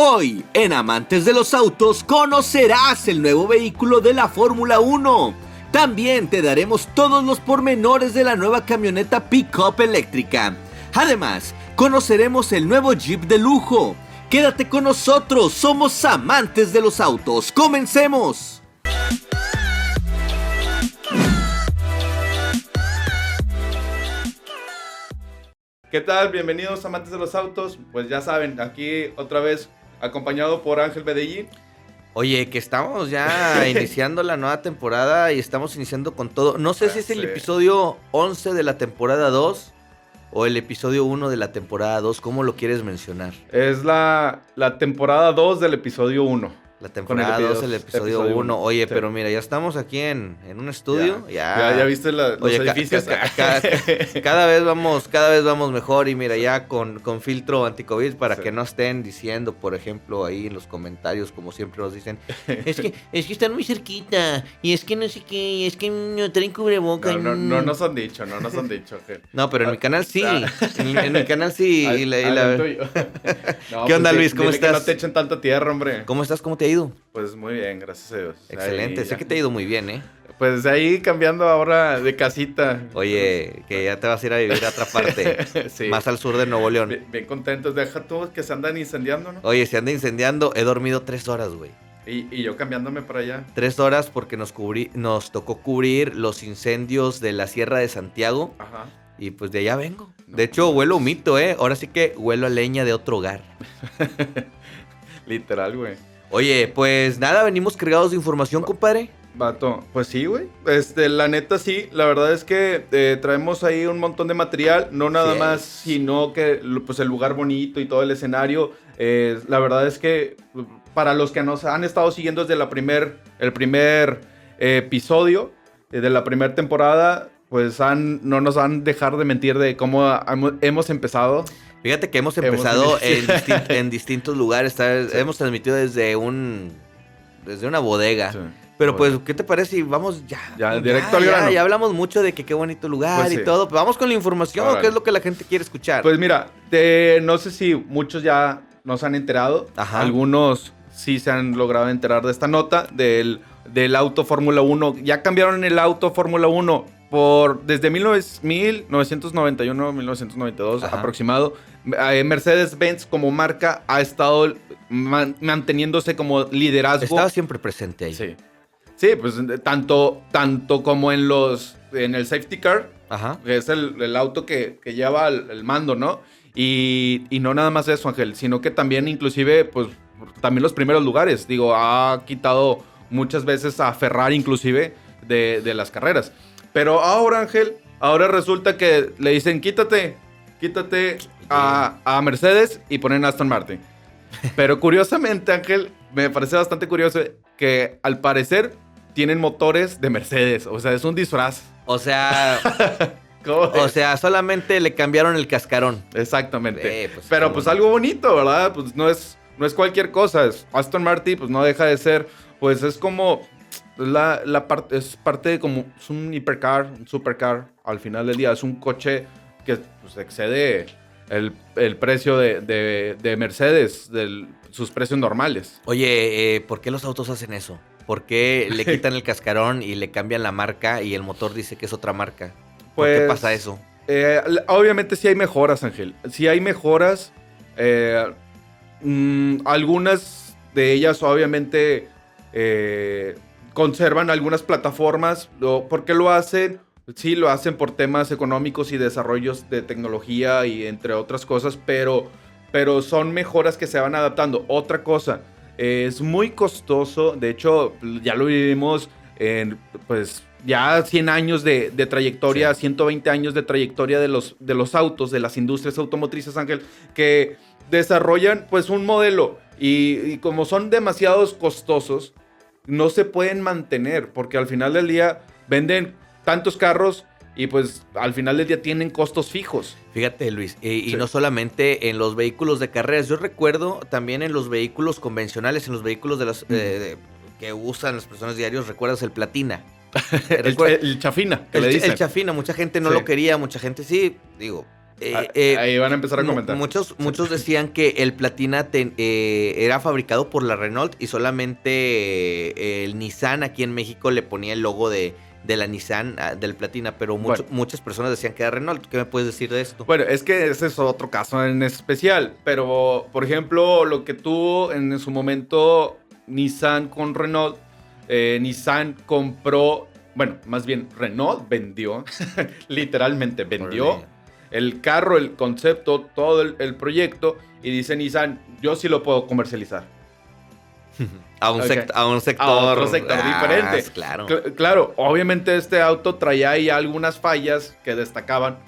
Hoy, en Amantes de los Autos, conocerás el nuevo vehículo de la Fórmula 1. También te daremos todos los pormenores de la nueva camioneta Pickup eléctrica. Además, conoceremos el nuevo Jeep de lujo. Quédate con nosotros, somos amantes de los autos. ¡Comencemos! ¿Qué tal? Bienvenidos amantes de los autos. Pues ya saben, aquí otra vez acompañado por Ángel Bedellín. Oye, que estamos ya iniciando la nueva temporada y estamos iniciando con todo. No sé si es el episodio 11 de la temporada 2 o el episodio 1 de la temporada 2. ¿Cómo lo quieres mencionar? Es la, la temporada 2 del episodio 1. La temporada 2, el episodio 1. Oye, pero mira, ya estamos aquí en, un estudio. Ya, ya, viste los edificios. cada vez vamos, cada vez vamos mejor. Y mira, ya con, con filtro anticovid para que no estén diciendo, por ejemplo, ahí en los comentarios, como siempre nos dicen, es que, es que están muy cerquita, y es que no sé qué, es que no traen cubreboca. No, no, no nos han dicho, no nos han dicho. No, pero en mi canal sí. En, mi canal sí. ¿Qué onda, Luis? ¿Cómo estás? Que no te echen tanta tierra, hombre. ¿Cómo estás? ¿Cómo te ido? Pues muy bien, gracias a Dios. Excelente, sé que te ha ido muy bien, ¿eh? Pues ahí cambiando ahora de casita. Oye, que ya te vas a ir a vivir a otra parte, más al sur de Nuevo León. Bien, contentos, deja tú que se andan incendiando, ¿no? Oye, se anda incendiando, he dormido tres horas, güey. Y, yo cambiándome para allá. Tres horas porque nos, cubrí, nos tocó cubrir los incendios de la Sierra de Santiago. Ajá. Y pues de allá vengo. de hecho, huelo humito, ¿eh? Ahora sí que huelo a leña de otro hogar. Literal, güey. Oye, pues nada, venimos cargados de información, compadre. Vato, pues sí, güey. Este, la neta sí, la verdad es que eh, traemos ahí un montón de material, no nada más, sino que pues el lugar bonito y todo el escenario. Eh, la verdad es que para los que nos han estado siguiendo desde la primer, el primer eh, episodio de la primera temporada, pues han, no nos han dejar de mentir de cómo hemos empezado. Fíjate que hemos empezado en, distintos lugares. Hemos transmitido desde un desde una bodega. Pero pues, ¿qué te parece si vamos ya? Ya, directo al grano. Ya, hablamos mucho de que qué bonito lugar pues y todo. Pero vamos con la información, ¿qué es lo que la gente quiere escuchar? Pues mira, no sé si muchos ya nos han enterado. Ajá. Algunos sí se han logrado enterar de esta nota del, del auto Fórmula 1. Ya cambiaron el auto Fórmula 1 por desde 1991, 1992 aproximado, eh, Mercedes-Benz como marca ha estado manteniéndose como liderazgo. Estaba siempre presente ahí. Sí. Sí, pues tanto, tanto como en los en el safety car, que es el, auto que, lleva el, mando, ¿no? Y, y, no nada más eso, Ángel, sino que también inclusive, pues, también los primeros lugares. Digo, ha quitado muchas veces a Ferrari inclusive de, de las carreras. Pero ahora, Ángel, ahora resulta que le dicen, quítate, quítate a, Mercedes y ponen Aston Martin. Pero curiosamente, Ángel, me parece bastante curioso que al parecer tienen motores de Mercedes. O sea, es un disfraz. O sea... O sea, solamente le cambiaron el cascarón. Exactamente. Eh, pues, Pero pues algo bonito, ¿verdad? Pues no es, no es cualquier cosa. Aston Martin pues no deja de ser, pues es como la, la parte, es parte de como, es un hipercar, un supercar al final del día. Es un coche que pues, excede el, el precio de, de, Mercedes, de sus precios normales. Oye, eh, ¿por qué los autos hacen eso? ¿Por qué le quitan el cascarón y le cambian la marca y el motor dice que es otra marca? ¿Por qué pues, pasa eso? Eh, obviamente sí hay mejoras, Ángel. Sí hay mejoras. Eh, mm, algunas de ellas obviamente conservan algunas plataformas. ¿Por qué lo hacen? Sí, lo hacen por temas económicos y desarrollos de tecnología y entre otras cosas, pero, pero son mejoras que se van adaptando. Otra cosa, es muy costoso, de hecho, ya lo vivimos en, pues, ya 100 años de, trayectoria, 120 años de trayectoria de los, de los autos, de las industrias automotrices, Ángel, que desarrollan, pues, un modelo y como son demasiados costosos, no se pueden mantener porque al final del día venden tantos carros y pues al final del día tienen costos fijos. Fíjate Luis, y, no solamente en los vehículos de carreras, yo recuerdo también en los vehículos convencionales, en los vehículos de las, eh, que usan las personas diarios, ¿recuerdas el platina? el, chafina, el, chafina, mucha gente no lo quería, mucha gente sí, digo, Eh, Ah, eh, Ahí van a empezar a comentar. Muchos, muchos decían que el Platina te- eh, era fabricado por la Renault y solamente el Nissan aquí en México le ponía el logo de, de la Nissan ah, del Platina, pero mucho- Bueno. muchas personas decían que era Renault. ¿Qué me puedes decir de esto? Bueno, es que ese es otro caso en especial. Pero, por ejemplo, lo que tuvo en su momento Nissan con Renault, Nissan compró, bueno, más bien Renault vendió, literalmente vendió. El carro, el concepto, todo el, el proyecto. Y dice Nissan, yo sí lo puedo comercializar. A un, Ok. sect- a un sector. otro sector diferente. Claro. Cl- claro, obviamente este auto traía ahí algunas fallas que destacaban.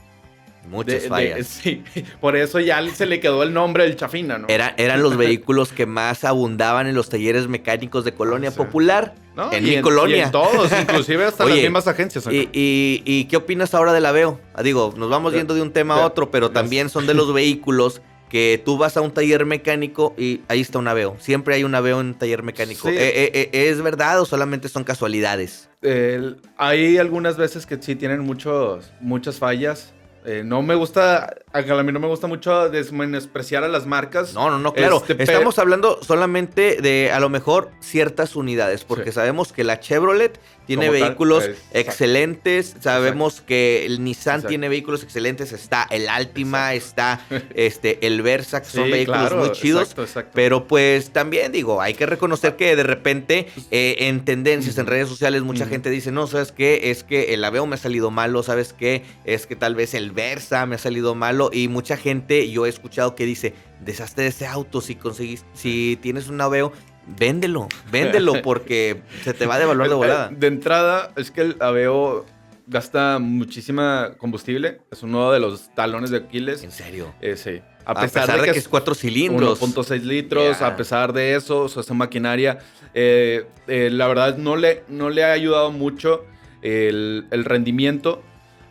Muchas De- de- fallas. sí, por eso ya se le quedó el nombre del Chafina, ¿no? Era- eran los vehículos que más abundaban en los talleres mecánicos de Colonia Sí. Popular. ¿No? En Y mi colonia. y en todos, inclusive hasta las mismas agencias. ¿Y, y, y qué opinas ahora del Aveo? Ah, Digo, nos vamos yendo de un tema a otro, pero también son de los vehículos que tú vas a un taller mecánico y ahí está un Aveo. Siempre hay un Aveo en un taller mecánico. Sí. Eh, eh, eh, ¿Es verdad o solamente son casualidades? El- hay algunas veces que sí tienen muchos, muchas fallas. Eh, no me gusta, a mí no me gusta mucho despreciar a las marcas. No, no, no, claro. Este, Estamos hablando solamente de a lo mejor ciertas unidades, porque Sí. sabemos que la Chevrolet tiene Como tal, vehículos exacto. excelentes, sabemos que el Nissan Exacto. tiene vehículos excelentes, está el Altima, está este el Versa, que son vehículos claro, muy chidos. Exacto, exacto. Pero pues también digo, hay que reconocer que de repente eh, en tendencias, en redes sociales, mucha gente dice, no, ¿sabes qué? Es que el Aveo me ha salido malo, ¿sabes qué? Es que tal vez el Versa me ha salido malo. Y mucha gente, yo he escuchado que dice, deshazte de ese auto, si conseguís, si tienes un Aveo, véndelo, véndelo, porque se te va de valor de Eh, volada. De entrada, es que el Aveo gasta muchísima combustible. Es uno de los talones de Aquiles. En serio. Eh, sí. A, pesar, de, que, es cuatro cilindros. 1.6 litros, a pesar de eso, o sea, esa maquinaria, eh, eh, la verdad no le, no le ha ayudado mucho el, el rendimiento,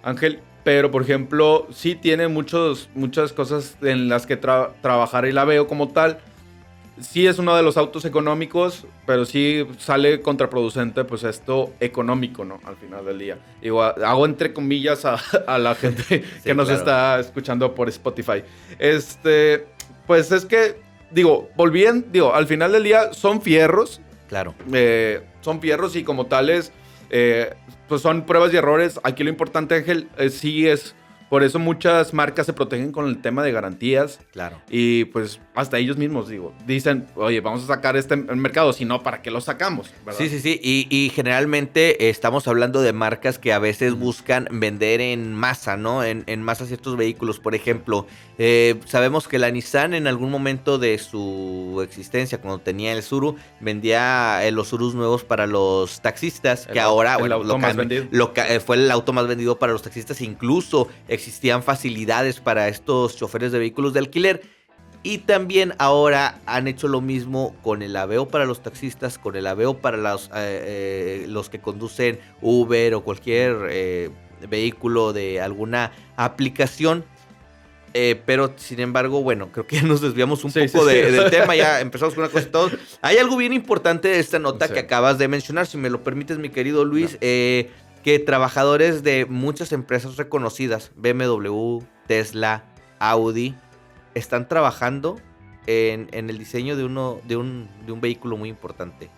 Ángel, pero por ejemplo, sí tiene muchos, muchas cosas en las que tra- trabajar y la veo como tal. Sí es uno de los autos económicos, pero sí sale contraproducente, pues esto económico, ¿no? Al final del día. Digo, hago entre comillas a, a la gente que nos claro. está escuchando por Spotify. Este, pues es que, digo, volvían, digo, al final del día son fierros, Claro. eh, son fierros y como tales, eh, pues son pruebas y errores. Aquí lo importante, Ángel, eh, sí es, por eso muchas marcas se protegen con el tema de garantías. Claro. Y pues hasta ellos mismos, digo, dicen, oye, vamos a sacar este mercado, si no, ¿para qué lo sacamos? ¿verdad? Sí, sí, sí. Y, y generalmente eh, estamos hablando de marcas que a veces buscan vender en masa, ¿no? En, en masa ciertos vehículos. Por ejemplo, eh, sabemos que la Nissan en algún momento de su existencia, cuando tenía el Suru, vendía eh, los Surus nuevos para los taxistas, El que ahora, el bueno, auto lo más vendido. lo eh, fue el auto más vendido para los taxistas. Incluso existían facilidades para estos choferes de vehículos de alquiler. Y también ahora han hecho lo mismo con el aveo para los taxistas, con el aveo para los, eh, eh, los que conducen Uber o cualquier eh, vehículo de alguna aplicación. Pero sin embargo, bueno, creo que ya nos desviamos un Sí, poco sí, de- sí. del tema, ya empezamos con una cosa y todo. Hay algo bien importante de esta nota que acabas de mencionar, si me lo permites, mi querido Luis, que trabajadores de muchas empresas reconocidas, BMW, Tesla, Audi, están trabajando en, en el diseño de, uno, de, un, de un vehículo muy importante.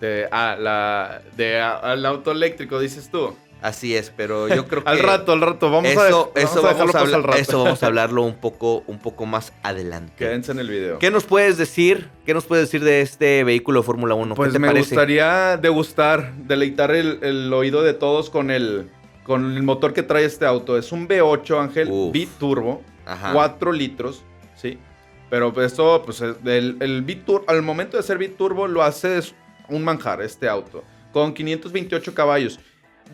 De, ah, la, de ah, al auto eléctrico, dices tú. Así es, pero yo creo que... Al rato, al rato, vamos eso, a, eso, vamos a vamos a al rato. eso vamos a hablarlo un poco, un poco más adelante. Quédense en el video. ¿Qué nos puedes decir? ¿Qué nos puedes decir de este vehículo de Fórmula 1? Pues ¿Qué te me parece? gustaría degustar, deleitar el, el oído de todos con el, con el motor que trae este auto. Es un V8 Ángel Uf. biturbo, Ajá. 4 litros, ¿sí? Pero esto, pues es- el, el biturbo, al momento de ser biturbo lo hace un manjar este auto, con 528 caballos.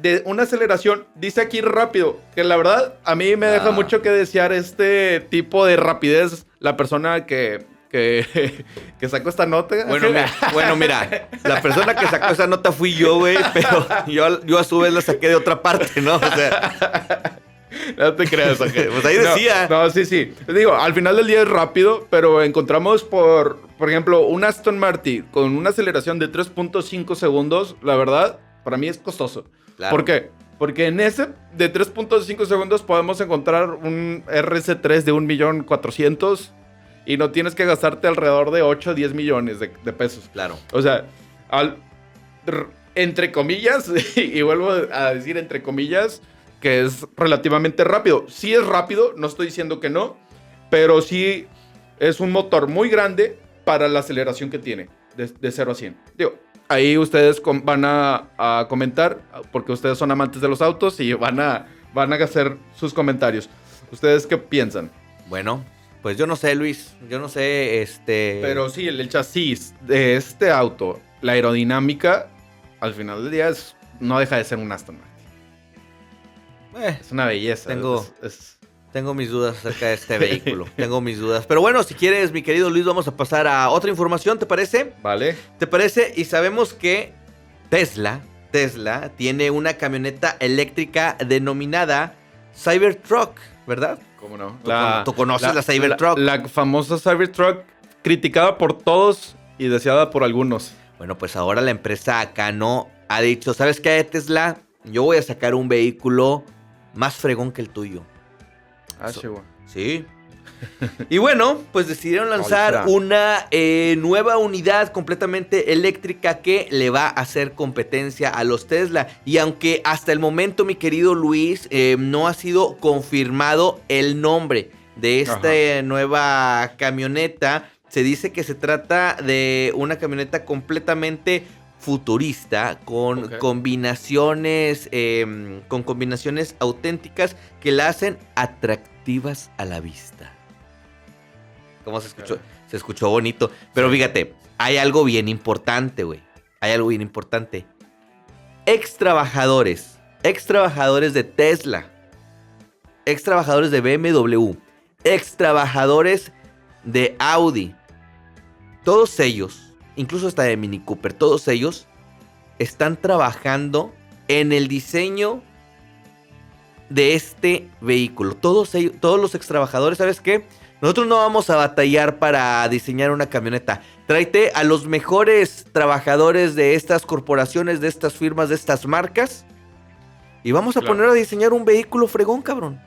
De una aceleración, dice aquí rápido, que la verdad a mí me deja Ah. mucho que desear este tipo de rapidez. La persona que, que, que sacó esta nota. Bueno, mira, bueno, mira, la persona que sacó esa nota fui yo, güey, pero yo, yo a su vez la saqué de otra parte, ¿no? O sea, No te creas, Ángel. Pues ahí No, decía. No, sí, sí. Digo, al final del día es rápido, pero encontramos por, por ejemplo, un Aston Martin con una aceleración de 3.5 segundos. La verdad, para mí es costoso. claro. ¿Por qué? Porque en ese de 3.5 segundos podemos encontrar un RC3 de 1.400.000 y no tienes que gastarte alrededor de 8 o 10 millones de, de pesos. Claro. O sea, al- entre comillas, y vuelvo a decir entre comillas, que es relativamente rápido. Sí es rápido, no estoy diciendo que no, pero sí es un motor muy grande para la aceleración que tiene de, de 0 a 100. Digo, ahí ustedes van a, a comentar, porque ustedes son amantes de los autos y van a, van a hacer sus comentarios. ¿Ustedes qué piensan? Bueno, pues yo no sé, Luis. Yo no sé, este. Pero sí, el, el chasis de este auto, la aerodinámica, al final del día es, no deja de ser un Aston. Eh, Es una belleza. Tengo- es- es- tengo mis dudas acerca de este vehículo. tengo mis dudas. Pero bueno, si quieres, mi querido Luis, vamos a pasar a otra información, ¿te parece? ¿Vale? ¿Te parece? Y sabemos que Tesla, Tesla, tiene una camioneta eléctrica denominada Cybertruck, ¿verdad? ¿Cómo no? ¿Tú con- tú conoces la Cybertruck? La, la famosa Cybertruck, criticada por todos y deseada por algunos. Bueno, pues ahora la empresa Acano ha dicho, ¿sabes qué, Tesla? Yo voy a sacar un vehículo más fregón que el tuyo. Ah, So-. Sí. Y bueno, pues decidieron lanzar una eh, nueva unidad completamente eléctrica que le va a hacer competencia a los Tesla. Y aunque hasta el momento, mi querido Luis, eh, no ha sido confirmado el nombre de esta Ajá. eh, nueva camioneta, se dice que se trata de una camioneta completamente futurista con combinaciones eh, con combinaciones auténticas que la hacen atractivas a la vista. ¿Cómo se escuchó? Se escuchó bonito. Pero fíjate, hay algo bien importante, güey. Hay algo bien importante. Ex trabajadores, ex trabajadores de Tesla, ex trabajadores de BMW, ex trabajadores de Audi, todos ellos, incluso hasta de Mini Cooper, todos ellos están trabajando en el diseño de este vehículo. Todos, ellos, todos los ex trabajadores, ¿sabes qué? Nosotros no vamos a batallar para diseñar una camioneta. Tráete a los mejores trabajadores de estas corporaciones, de estas firmas, de estas marcas. Y vamos a Claro. poner a diseñar un vehículo fregón, cabrón.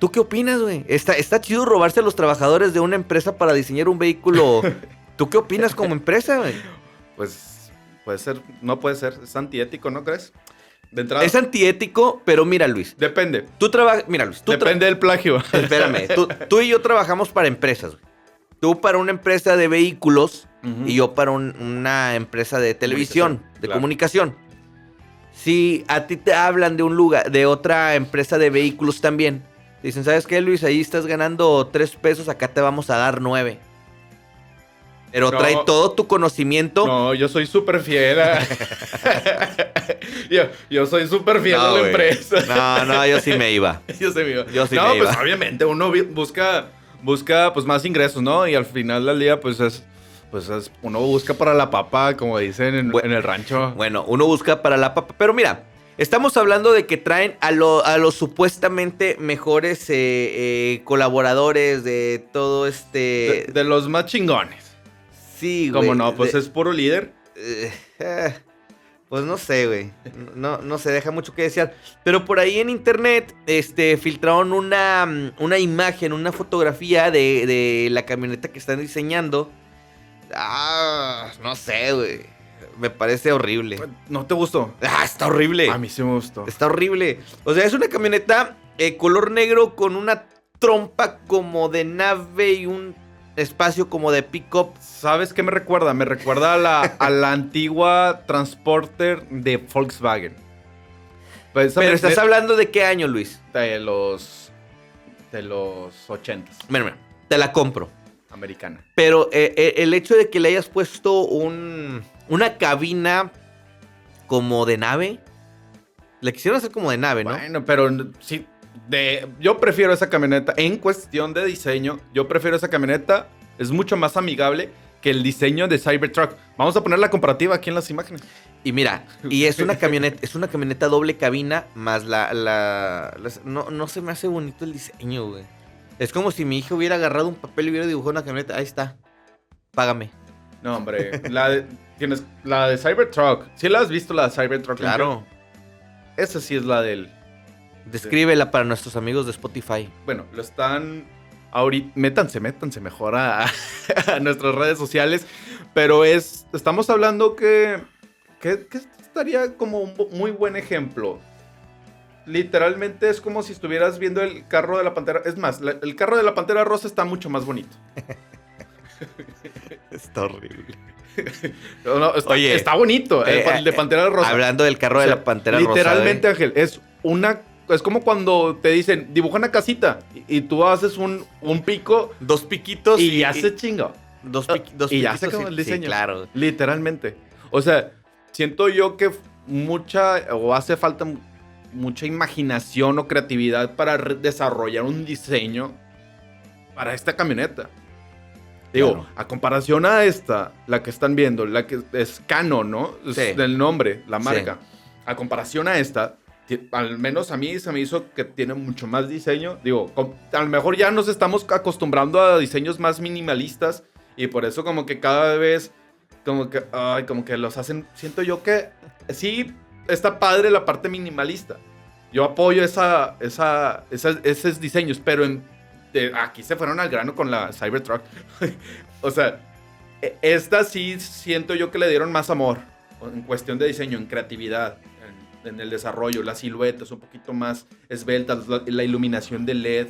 ¿Tú qué opinas, güey? Está, está chido robarse a los trabajadores de una empresa para diseñar un vehículo. ¿Tú qué opinas como empresa, güey? Pues puede ser, no puede ser, es antiético, ¿no crees? De entrada, Es antiético, pero mira, Luis. depende. Tú trabajas. Mira, Luis. Tú Depende del plagio. Espérame. Tú, tú y yo trabajamos para empresas, güey. Tú para una empresa de vehículos y yo para un- una empresa de televisión, de claro. comunicación. Si a ti te hablan de un lugar, de otra empresa de vehículos también, te dicen, ¿sabes qué, Luis? Ahí estás ganando tres pesos, acá te vamos a dar nueve. Pero No. trae todo tu conocimiento. No, yo soy súper fiel a... yo, yo soy súper fiel a la empresa. No, no, yo sí me iba. Yo sí me iba. Yo sí No, me pues iba. obviamente uno busca, busca pues más ingresos, ¿no? Y al final del día, pues es, pues es, uno busca para la papa, como dicen en, el rancho. Bueno, uno busca para la papa. Pero mira, estamos hablando de que traen a, lo- a los supuestamente mejores eh, eh, colaboradores de todo este. de, de los más chingones. Sí, güey. Como no, pues de- es puro líder. eh, eh, pues no sé, güey. No, no se deja mucho que desear. Pero por ahí en internet, este, filtraron una, mm, una imagen, una fotografía de, de la camioneta que están diseñando. Ah, no sé, güey. Me parece horrible. ¿No te gustó? Ah, está horrible. A mí sí me gustó. Está horrible. O sea, es una camioneta eh, color negro con una trompa como de nave y un espacio como de pick-up. ¿Sabes qué me recuerda? Me recuerda a la, a la antigua Transporter de Volkswagen. Pues, Pero estás hablando de qué año, Luis. de los de los 80 Mira, mira, te la compro. americana. Pero eh, eh, el hecho de que le hayas puesto un, una cabina como de nave. Le quisieron hacer como de nave, ¿no? Bueno, pero sí de yo prefiero esa camioneta en cuestión de diseño, yo prefiero esa camioneta, es mucho más amigable que el diseño de Cybertruck. Vamos a poner la comparativa aquí en las imágenes. Y mira, y es una camioneta, es una camioneta doble cabina, más la, la, las- no, no se me hace bonito el diseño, güey. Es como si mi hijo hubiera agarrado un papel y hubiera dibujado una camioneta. Ahí está. Págame. No, hombre, la de, tienes la de Cybertruck. ¿Sí la has visto la de Cybertruck? Claro. Esa sí es la del. Descríbela para nuestros amigos de Spotify. Bueno, lo están. Ahorita, métanse, métanse mejor a, a nuestras redes sociales. Pero es. Estamos hablando que. que, que estaría como un muy buen ejemplo. Literalmente es como si estuvieras viendo el carro de la pantera. Es más, la- el carro de la pantera rosa está mucho más bonito. Está horrible. No, no, está, Oye, está bonito. el, eh, el de eh, pantera rosa. Hablando del carro O de la pantera rosa. Literalmente, ¿eh? Ángel, es una. Es como cuando te dicen, dibuja una casita y, y tú haces un, un pico Dos piquitos y ya se chinga. Dos, piqui- dos y ya piquitos se acabó el sí, diseño. claro. Literalmente. O sea, siento yo que mucha o hace falta mu- mucha imaginación o creatividad para desarrollar un diseño para esta camioneta. Digo, Claro. a comparación a esta, la que están viendo, la que es Canon, ¿no? Es del nombre, la Sí. marca. A comparación a esta, al menos a mí se me hizo que tiene mucho más diseño. Digo, a lo mejor ya nos estamos acostumbrando a diseños más minimalistas y por eso como que cada vez como que ay, como que los hacen siento yo que sí está padre la parte minimalista. Yo apoyo esa, esa, esa- esos diseños, pero aquí se fueron al grano con la Cybertruck. o sea, e- esta sí siento yo que le dieron más amor en cuestión de diseño, en creatividad, en, el desarrollo, las siluetas un poquito más esbeltas, la, la iluminación de LED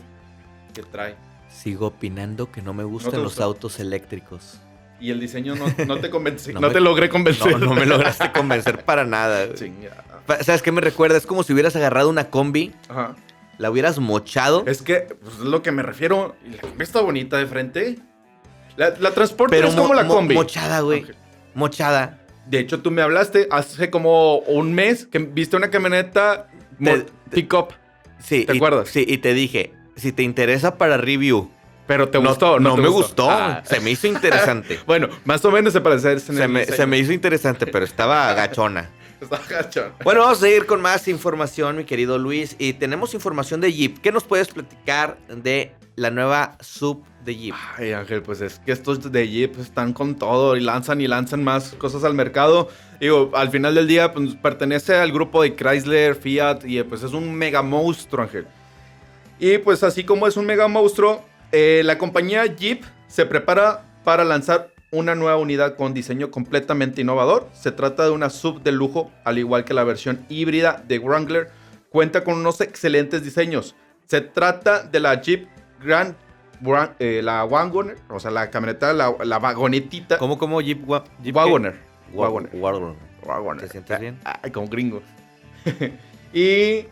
que trae. Sigo opinando que no me gustan los autos eléctricos. Y el diseño no, no te convence, No no, me- te logré convencer. No, no me lograste convencer para nada. ¿Sabes qué me recuerda? Es como si hubieras agarrado una combi, Ajá. la hubieras mochado, Es que, pues es lo que me refiero. La combi está bonita de frente. La, la transporte pero es como mo- la combi. mochada, güey. Mochada. De hecho, tú me hablaste hace como un mes que viste una camioneta pick-up. Sí. ¿Te y- acuerdas? Sí, y te dije, si te interesa para review. Pero te no, gustó, No, te me gustó. Ah. Se me hizo interesante. Bueno, más o menos se parece se, me, se me hizo interesante, pero estaba agachona. Está gachón. Bueno, vamos a seguir con más información, mi querido Luis. Y tenemos información de Jeep. ¿Qué nos puedes platicar de la nueva sub de Jeep? Ay, Ángel, pues es que estos de Jeep están con todo y lanzan y lanzan más cosas al mercado. Digo, al final del día, pues pertenece al grupo de Chrysler, Fiat y pues es un mega monstruo, Ángel. Y pues así como es un mega monstruo, eh, la compañía Jeep se prepara para lanzar una nueva unidad con diseño completamente innovador. Se trata de una sub de lujo, al igual que la versión híbrida de Wrangler. Cuenta con unos excelentes diseños. Se trata de la Jeep Grand eh, la Wagoner, o sea, la camioneta, la, la vagonetita. ¿Cómo, cómo Jeep, wa- Jeep Wagoner. Wagoner. Wagoner. Wagoner. ¿Te sientes bien? Ay, como gringo. y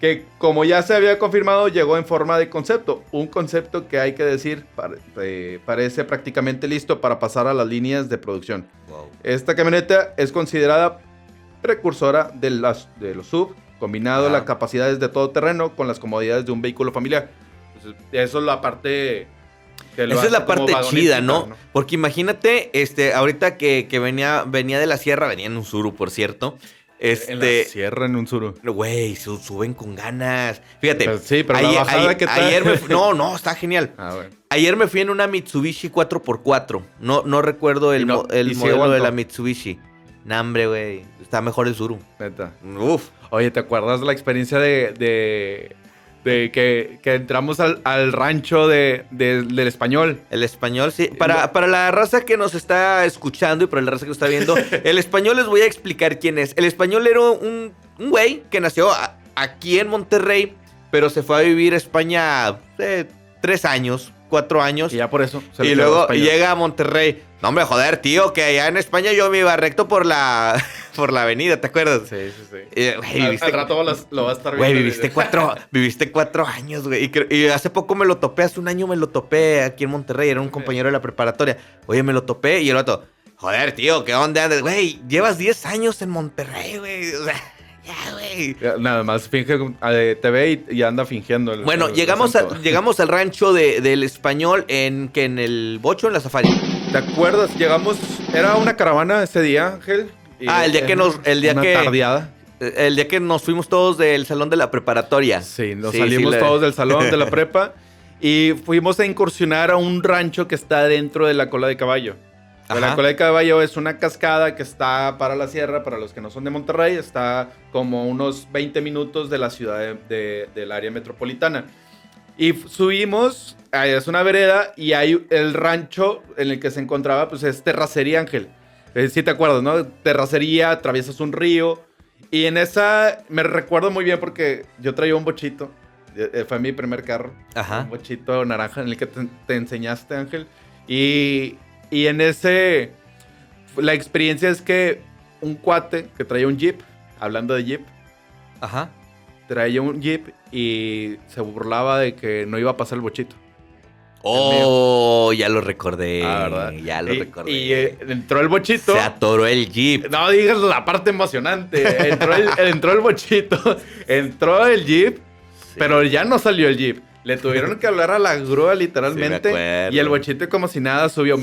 que como ya se había confirmado, llegó en forma de concepto. Un concepto que hay que decir pare- eh, parece prácticamente listo para pasar a las líneas de producción. Wow. Esta camioneta es considerada precursora de, las, de los sub, combinado las capacidades de todo terreno con las comodidades de un vehículo familiar. Entonces, eso es la parte... que lo Esa es la parte chida, ¿no? Porque imagínate, este, ahorita que, que venía, venía de la sierra, venía en un suru, por cierto. En la Este, sierra, en un suru. güey, su- suben con ganas. Fíjate. Pero sí, pero la ayer, bajada, ayer- ¿qué tal? ayer me fu- no, no, está genial. Ah, bueno. Ayer me fui en una Mitsubishi 4x4. No, no recuerdo el, no- el modelo de la Mitsubishi. Nah, hombre, güey. Está mejor el Suru. Neta. Uf. Oye, ¿te acuerdas de la experiencia de, de, de que, que entramos al, al rancho de, de- del español? El español, sí. Para, para la raza que nos está escuchando y para la raza que nos está viendo, el español les voy a explicar quién es. El español era un, un güey que nació a- aquí en Monterrey, pero se fue a vivir a España eh, tres años, cuatro años. Y ya por eso. se Y luego llega a Monterrey. No, hombre, joder, tío, que allá en España yo me iba recto por la, por la avenida, ¿te acuerdas? Sí, sí, sí. Güey, Al, viviste- al rato las- lo va a estar Güey, viendo. viviste cuatro, viviste cuatro años, güey. Y, y hace poco me lo topé, hace un año me lo topé aquí en Monterrey. Era un compañero de la preparatoria. Oye, me lo topé y el otro, joder, tío, ¿qué onda? Güey, llevas 10 años en Monterrey, güey. O sea, güey. Nada más finge, eh, te ve y, y anda fingiendo. el- Bueno, el llegamos, a- acento. llegamos al rancho de- del español en que en el bocho en la safari. ¿Te acuerdas? Llegamos. Era una caravana ese día, Ángel. y- Ah, el día que nos- el día una que- tardeada. Eh, El día que nos fuimos todos del salón de la preparatoria. Sí, nos Sí, salimos sí, la- todos del salón de la prepa y fuimos a incursionar a un rancho que está dentro de la cola de caballo. La Ajá. cola de caballo es una cascada que está para la sierra, para los que no son de Monterrey, está como unos 20 minutos de la ciudad de- de- del área metropolitana. Y subimos, es una vereda y hay el rancho en el que se encontraba, pues es Terracería Ángel. Eh, si te acuerdas, ¿no? Terracería, atraviesas un río. Y en esa me recuerdo muy bien porque yo traía un bochito. eh, eh, Fue mi primer carro. Ajá. Un bochito naranja en el que te, te enseñaste, Ángel. Y, y en ese. La experiencia es que un cuate que traía un jeep, hablando de jeep, Ajá. traía un jeep y se burlaba de que no iba a pasar el bochito. Oh, ya lo recordé. Ah. Ya lo y, recordé. Y eh, entró el bochito. Se atoró el jeep. No digas la parte emocionante. Entró el, entró el bochito, entró el jeep, Sí. pero ya no salió el jeep. Le tuvieron que hablar a la grúa literalmente. y el bochito como si nada subió.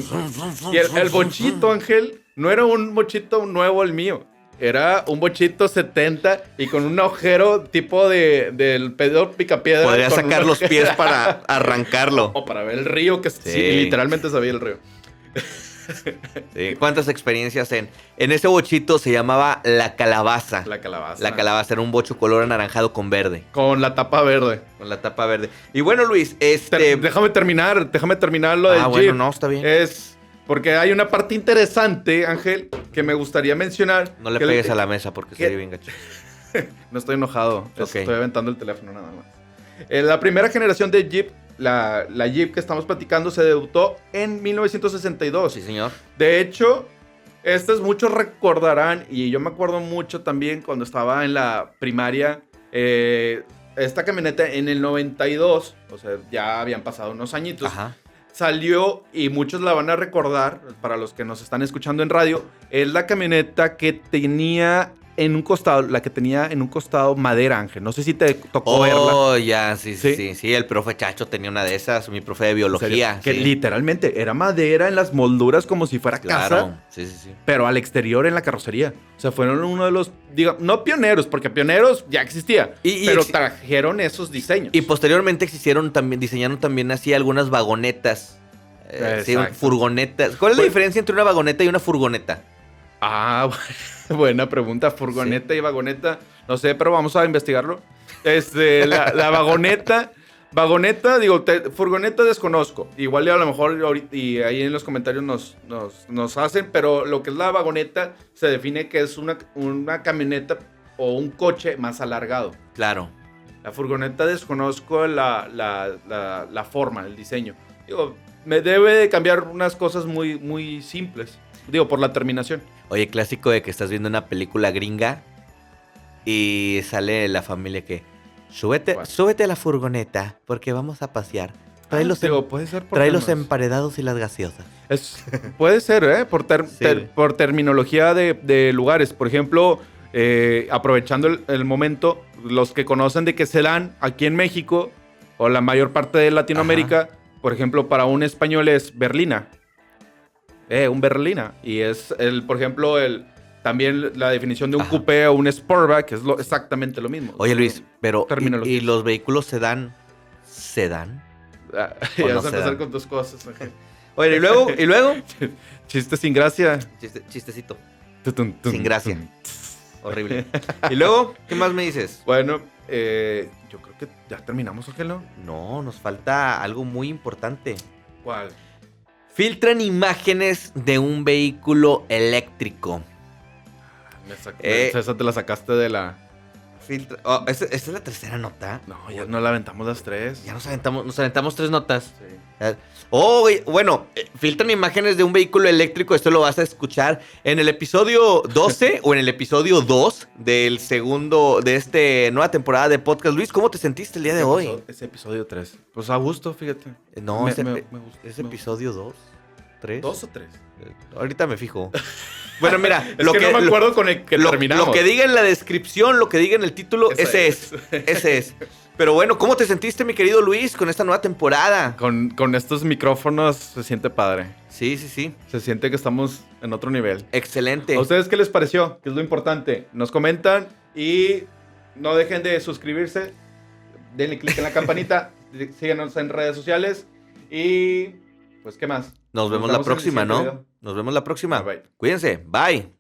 Y el, el bochito, Ángel, no era un bochito nuevo el mío. Era un bochito 70 y con un agujero tipo de, del pedor picapiedra. Podría sacar los pies para arrancarlo. O para ver el río, que sí, Sí. literalmente sabía el río. Sí, ¿Cuántas experiencias en? En ese bochito se llamaba La Calabaza. La calabaza. La calabaza era un bocho color anaranjado con verde. Con la tapa verde. Con la tapa verde. Y bueno, Luis, este. Ter- déjame terminar, déjame terminar lo del ah, bueno, Jeep. no, está bien. Es porque hay una parte interesante, Ángel, que me gustaría mencionar. no le pegues a la mesa porque sería bien gacho. No estoy enojado, estoy aventando el teléfono nada más. Eh, la primera generación de Jeep, la, la Jeep que estamos platicando, se debutó en 1962. Sí, señor. De hecho, estos muchos recordarán, y yo me acuerdo mucho también cuando estaba en la primaria, eh, esta camioneta en el 92, o sea, ya habían pasado unos añitos, Ajá. salió y muchos la van a recordar, para los que nos están escuchando en radio, es la camioneta que tenía en un costado, la que tenía en un costado madera, Ángel. No sé si te tocó verla. Oh, ya, sí, sí, ¿Sí? sí. El profe Chacho tenía una de esas, mi profe de biología. Que sí. literalmente era madera en las molduras como si fuera casa. Claro. Sí, sí, sí. pero al exterior en la carrocería. O sea, fueron uno de los, diga, no pioneros, porque pioneros ya existía, Y- y pero trajeron esos diseños. Y posteriormente existieron también, diseñaron también así algunas vagonetas. Eh, sí, furgonetas. ¿Cuál es la Pues- diferencia entre una vagoneta y una furgoneta? Ah, buena pregunta. Furgoneta y vagoneta. No sé, pero vamos a investigarlo. Este, la, la vagoneta. Vagoneta, digo, te- furgoneta desconozco. Igual a lo mejor ahorita- y ahí en los comentarios nos, nos, nos hacen, pero lo que es la vagoneta se define que es una, una camioneta o un coche más alargado. Claro. La furgoneta desconozco la, la, la, la forma, el diseño. Digo, me debe de cambiar unas cosas muy, muy simples. Digo, por la terminación. Oye, clásico de que estás viendo una película gringa y sale la familia que súbete, a la furgoneta porque vamos a pasear. Trae los, em- puede ser trae los emparedados y las gaseosas. Es- puede ser, ¿eh? Por, ter- Sí. ter- por terminología de, de lugares. Por ejemplo, eh, aprovechando el, el momento, los que conocen de que se dan aquí en México o la mayor parte de Latinoamérica, por ejemplo, para un español es berlina. Eh, un berlina. Y es, el, por ejemplo, el, también la definición de un Ajá. coupé o un sportback es lo, exactamente lo mismo. Oye, Luis, pero ¿y, y los vehículos se dan? ¿Se dan? Ah, ya no vas a empezar con tus cosas. Ángel. Oye, ¿y luego? ¿Y luego? Chiste sin gracia. Chiste- chistecito. Sin gracia. Horrible. ¿Y luego? ¿Qué más me dices? Bueno, eh, yo creo que ya terminamos, Ángel, ¿no? No, nos falta algo muy importante. ¿Cuál? Filtran imágenes de un vehículo eléctrico. Me Eh. Esa te la sacaste de la. Filtra... oh, ¿esta, esta es la tercera nota. No, ya no la aventamos las tres. Ya nos aventamos, nos aventamos tres notas. Sí. Oh, güey, bueno, eh, filtran imágenes de un vehículo eléctrico. Esto lo vas a escuchar en el episodio 12 o en el episodio 2 del segundo de esta nueva temporada de podcast. Luis, ¿cómo te sentiste el día de Ese hoy? episodio- Ese episodio 3. Pues a gusto, fíjate. Eh, No, Me- ese, me- pe- me gusta, ¿es episodio 2? ¿3? ¿Dos o tres? Ahorita me fijo. Bueno, mira, Es que, no me lo- acuerdo con el que lo, terminamos. lo que diga en la descripción, lo que diga en el título, ese es. es. Ese es. Pero bueno, ¿cómo te sentiste, mi querido Luis, con esta nueva temporada? Con, con estos micrófonos se siente padre. Sí, sí, sí. Se siente que estamos en otro nivel. Excelente. ¿A ustedes qué les pareció? ¿Qué es lo importante? Nos comentan y no dejen de suscribirse. Denle click en la campanita. síganos en redes sociales. Y pues, ¿qué más? Nos vemos la próxima, ¿no? video. Nos vemos la próxima. Bye. Cuídense. Bye.